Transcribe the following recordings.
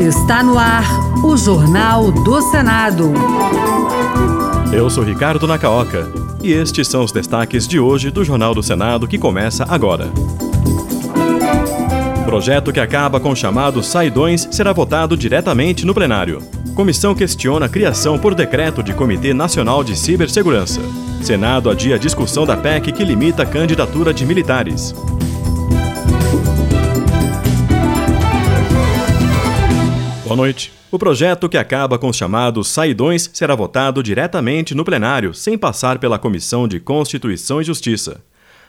Está no ar o Jornal do Senado. Eu sou Ricardo Nacaoca e estes são os destaques de hoje do Jornal do Senado que começa agora. Projeto que acaba com o chamado saidões será votado diretamente no plenário. Comissão questiona a criação por decreto de Comitê Nacional de Cibersegurança. Senado adia discussão da PEC que limita a candidatura de militares. Boa noite. O projeto que acaba com os chamados saidões será votado diretamente no plenário, sem passar pela Comissão de Constituição e Justiça.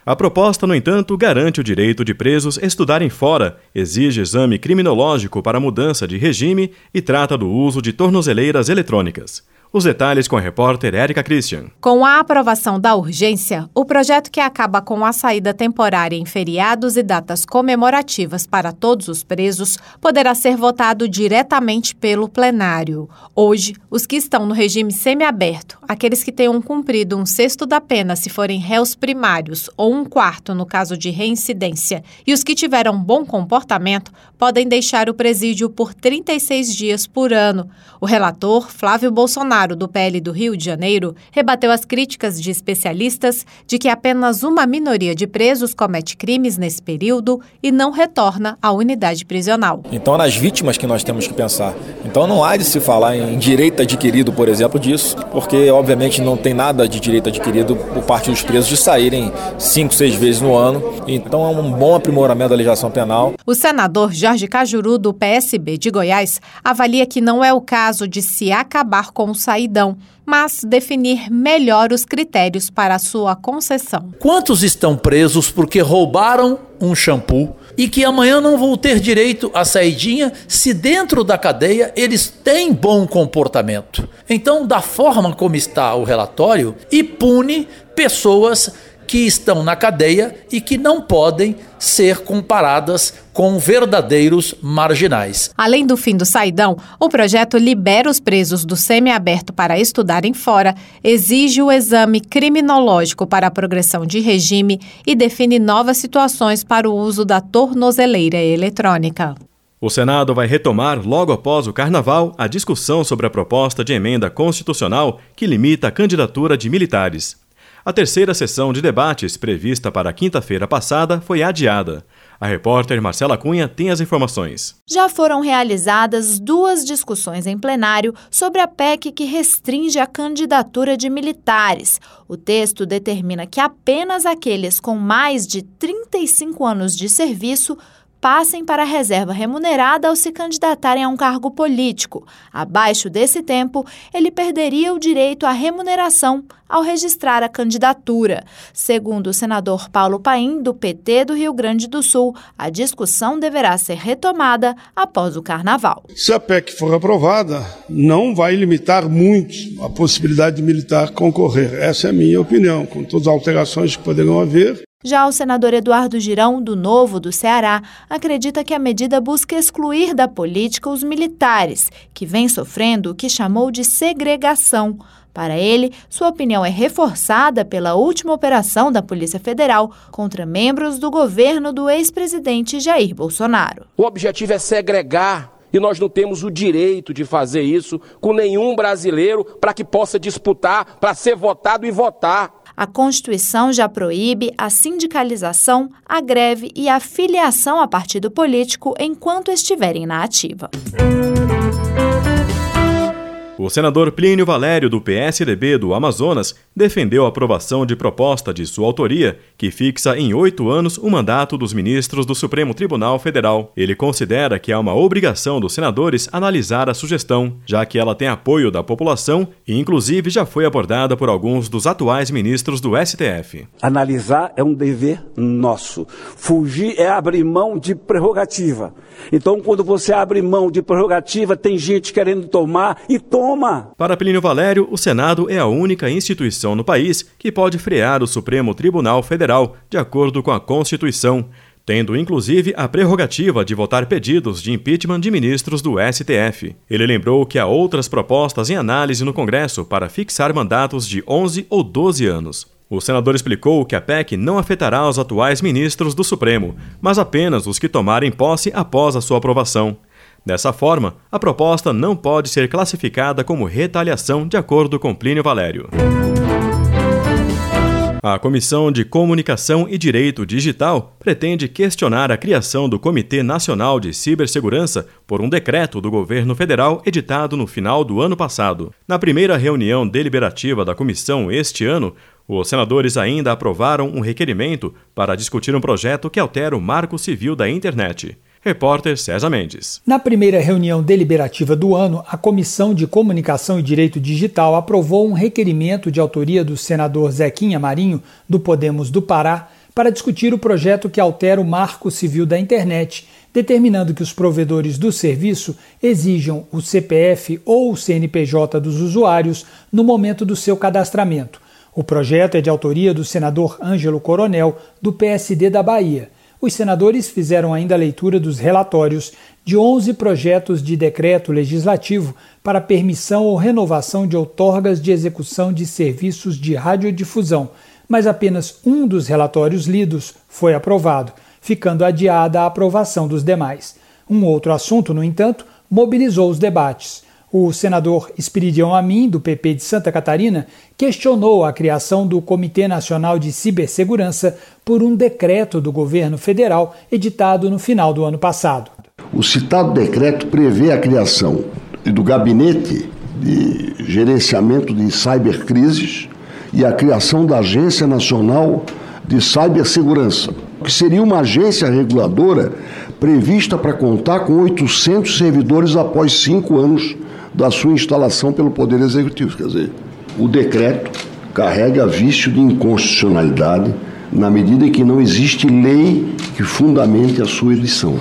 A proposta, no entanto, garante o direito de presos estudarem fora, exige exame criminológico para mudança de regime e trata do uso de tornozeleiras eletrônicas. Os detalhes com a repórter Érica Christian. Com a aprovação da urgência, o projeto que acaba com a saída temporária em feriados e datas comemorativas para todos os presos poderá ser votado diretamente pelo plenário. Hoje, os que estão no regime semiaberto, aqueles que tenham cumprido um sexto da pena se forem réus primários ou um quarto no caso de reincidência, e os que tiveram bom comportamento, podem deixar o presídio por 36 dias por ano. O relator, Flávio Bolsonaro, Bolsonaro, do PL do Rio de Janeiro, rebateu as críticas de especialistas de que apenas uma minoria de presos comete crimes nesse período e não retorna à unidade prisional. Então, nas vítimas que nós temos que pensar. Então, não há de se falar em direito adquirido, por exemplo, disso, porque, obviamente, não tem nada de direito adquirido por parte dos presos de saírem cinco, seis vezes no ano. Então, é um bom aprimoramento da legislação penal. O senador Jorge Cajuru, do PSB de Goiás, avalia que não é o caso de se acabar com o saidão, mas definir melhor os critérios para a sua concessão. Quantos estão presos porque roubaram um shampoo e que amanhã não vão ter direito à saidinha se dentro da cadeia eles têm bom comportamento? Então, da forma como está o relatório, e pune pessoas que estão na cadeia e que não podem ser comparadas com verdadeiros marginais. Além do fim do saidão, o projeto libera os presos do semiaberto para estudarem fora, exige o exame criminológico para a progressão de regime e define novas situações para o uso da tornozeleira eletrônica. O Senado vai retomar, logo após o Carnaval, a discussão sobre a proposta de emenda constitucional que limita a candidatura de militares. A terceira sessão de debates, prevista para quinta-feira passada, foi adiada. A repórter Marcela Cunha tem as informações. Já foram realizadas duas discussões em plenário sobre a PEC que restringe a candidatura de militares. O texto determina que apenas aqueles com mais de 35 anos de serviço passem para a reserva remunerada ao se candidatarem a um cargo político. Abaixo desse tempo, ele perderia o direito à remuneração ao registrar a candidatura. Segundo o senador Paulo Paim, do PT do Rio Grande do Sul, a discussão deverá ser retomada após o carnaval. Se a PEC for aprovada, não vai limitar muito a possibilidade de militar concorrer. Essa é a minha opinião, com todas as alterações que poderão haver. Já o senador Eduardo Girão, do Novo do Ceará, acredita que a medida busca excluir da política os militares, que vem sofrendo o que chamou de segregação. Para ele, sua opinião é reforçada pela última operação da Polícia Federal contra membros do governo do ex-presidente Jair Bolsonaro. O objetivo é segregar e nós não temos o direito de fazer isso com nenhum brasileiro para que possa disputar, para ser votado e votar. A Constituição já proíbe a sindicalização, a greve e a filiação a partido político enquanto estiverem na ativa. O senador Plínio Valério, do PSDB do Amazonas, defendeu a aprovação de proposta de sua autoria, que fixa em oito anos o mandato dos ministros do Supremo Tribunal Federal. Ele considera que há uma obrigação dos senadores analisar a sugestão, já que ela tem apoio da população e, inclusive, já foi abordada por alguns dos atuais ministros do STF. Analisar é um dever nosso. Fugir é abrir mão de prerrogativa. Então, quando você abre mão de prerrogativa, tem gente querendo tomar e toma toma. Para Plínio Valério, o Senado é a única instituição no país que pode frear o Supremo Tribunal Federal, de acordo com a Constituição, tendo inclusive a prerrogativa de votar pedidos de impeachment de ministros do STF. Ele lembrou que há outras propostas em análise no Congresso para fixar mandatos de 11 ou 12 anos. O senador explicou que a PEC não afetará os atuais ministros do Supremo, mas apenas os que tomarem posse após a sua aprovação. Dessa forma, a proposta não pode ser classificada como retaliação, de acordo com Plínio Valério. A Comissão de Comunicação e Direito Digital pretende questionar a criação do Comitê Nacional de Cibersegurança por um decreto do governo federal editado no final do ano passado. Na primeira reunião deliberativa da comissão este ano, os senadores ainda aprovaram um requerimento para discutir um projeto que altera o Marco Civil da Internet. Repórter César Mendes. Na primeira reunião deliberativa do ano, a Comissão de Comunicação e Direito Digital aprovou um requerimento de autoria do senador Zequinha Marinho, do Podemos do Pará, para discutir o projeto que altera o Marco Civil da Internet, determinando que os provedores do serviço exijam o CPF ou o CNPJ dos usuários no momento do seu cadastramento. O projeto é de autoria do senador Ângelo Coronel, do PSD da Bahia os senadores fizeram ainda a leitura dos relatórios de 11 projetos de decreto legislativo para permissão ou renovação de outorgas de execução de serviços de radiodifusão, mas apenas um dos relatórios lidos foi aprovado, ficando adiada a aprovação dos demais. Um outro assunto, no entanto, mobilizou os debates. O senador Espiridião Amin, do PP de Santa Catarina, questionou a criação do Comitê Nacional de Cibersegurança por um decreto do governo federal editado no final do ano passado. O citado decreto prevê a criação do Gabinete de Gerenciamento de Cybercrises e a criação da Agência Nacional de Cibersegurança, que seria uma agência reguladora prevista para contar com 800 servidores após cinco anos da sua instalação pelo Poder Executivo. Quer dizer, o decreto carrega vício de inconstitucionalidade na medida em que não existe lei que fundamente a sua edição.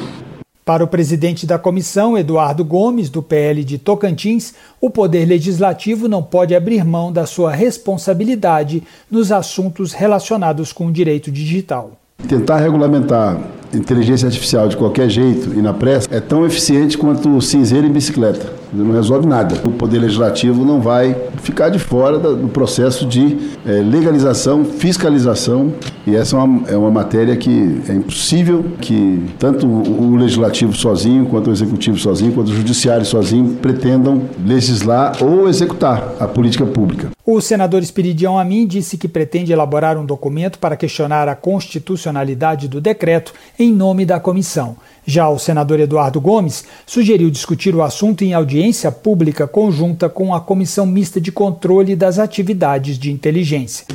Para o presidente da comissão, Eduardo Gomes, do PL de Tocantins, o Poder Legislativo não pode abrir mão da sua responsabilidade nos assuntos relacionados com o direito digital. Tentar regulamentar inteligência artificial de qualquer jeito e na pressa é tão eficiente quanto o cinzeiro em bicicleta. Não resolve nada. O Poder Legislativo não vai ficar de fora do processo de é, legalização, fiscalização, e essa é uma, é uma matéria que é impossível que tanto o Legislativo sozinho, quanto o Executivo sozinho, quanto o Judiciário sozinho pretendam legislar ou executar a política pública. O senador Espiridião Amin disse que pretende elaborar um documento para questionar a constitucionalidade do decreto em nome da comissão. Já o senador Eduardo Gomes sugeriu discutir o assunto em audiência pública conjunta com a Comissão Mista de Controle das Atividades de Inteligência.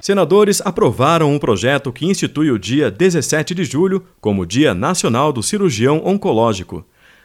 Senadores aprovaram um projeto que institui o dia 17 de julho como Dia Nacional do Cirurgião Oncológico.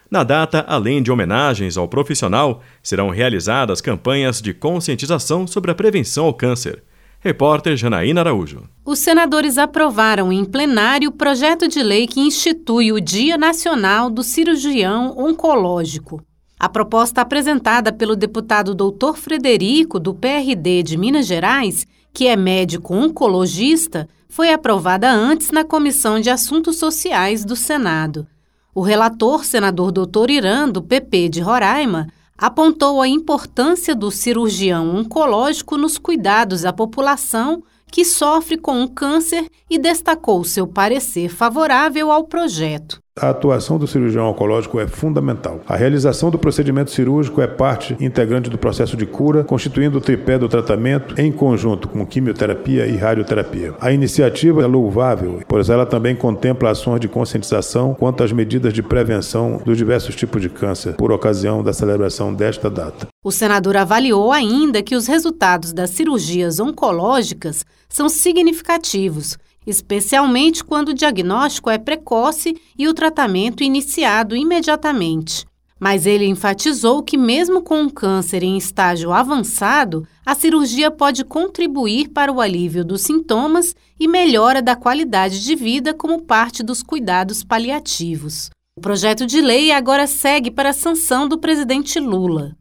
Na data, além de homenagens ao profissional, serão realizadas campanhas de conscientização sobre a prevenção ao câncer. Repórter Janaína Araújo. Os senadores aprovaram em plenário o projeto de lei que institui o Dia Nacional do Cirurgião Oncológico. A proposta apresentada pelo deputado Dr. Frederico, do PRD de Minas Gerais, que é médico oncologista, foi aprovada antes na Comissão de Assuntos Sociais do Senado. O relator, senador Dr. Irã, do PP de Roraima, apontou a importância do cirurgião oncológico nos cuidados à população que sofre com um câncer e destacou seu parecer favorável ao projeto. A atuação do cirurgião oncológico é fundamental. A realização do procedimento cirúrgico é parte integrante do processo de cura, constituindo o tripé do tratamento em conjunto com quimioterapia e radioterapia. A iniciativa é louvável, pois ela também contempla ações de conscientização quanto às medidas de prevenção dos diversos tipos de câncer, por ocasião da celebração desta data. O senador avaliou ainda que os resultados das cirurgias oncológicas são significativos especialmente quando o diagnóstico é precoce e o tratamento iniciado imediatamente. Mas ele enfatizou que, mesmo com um câncer em estágio avançado, a cirurgia pode contribuir para o alívio dos sintomas e melhora da qualidade de vida como parte dos cuidados paliativos. O projeto de lei agora segue para a sanção do presidente Lula.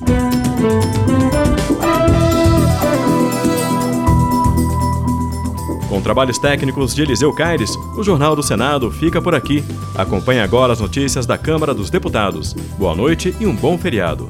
Com trabalhos técnicos de Eliseu Caires, o Jornal do Senado fica por aqui. Acompanhe agora as notícias da Câmara dos Deputados. Boa noite e um bom feriado.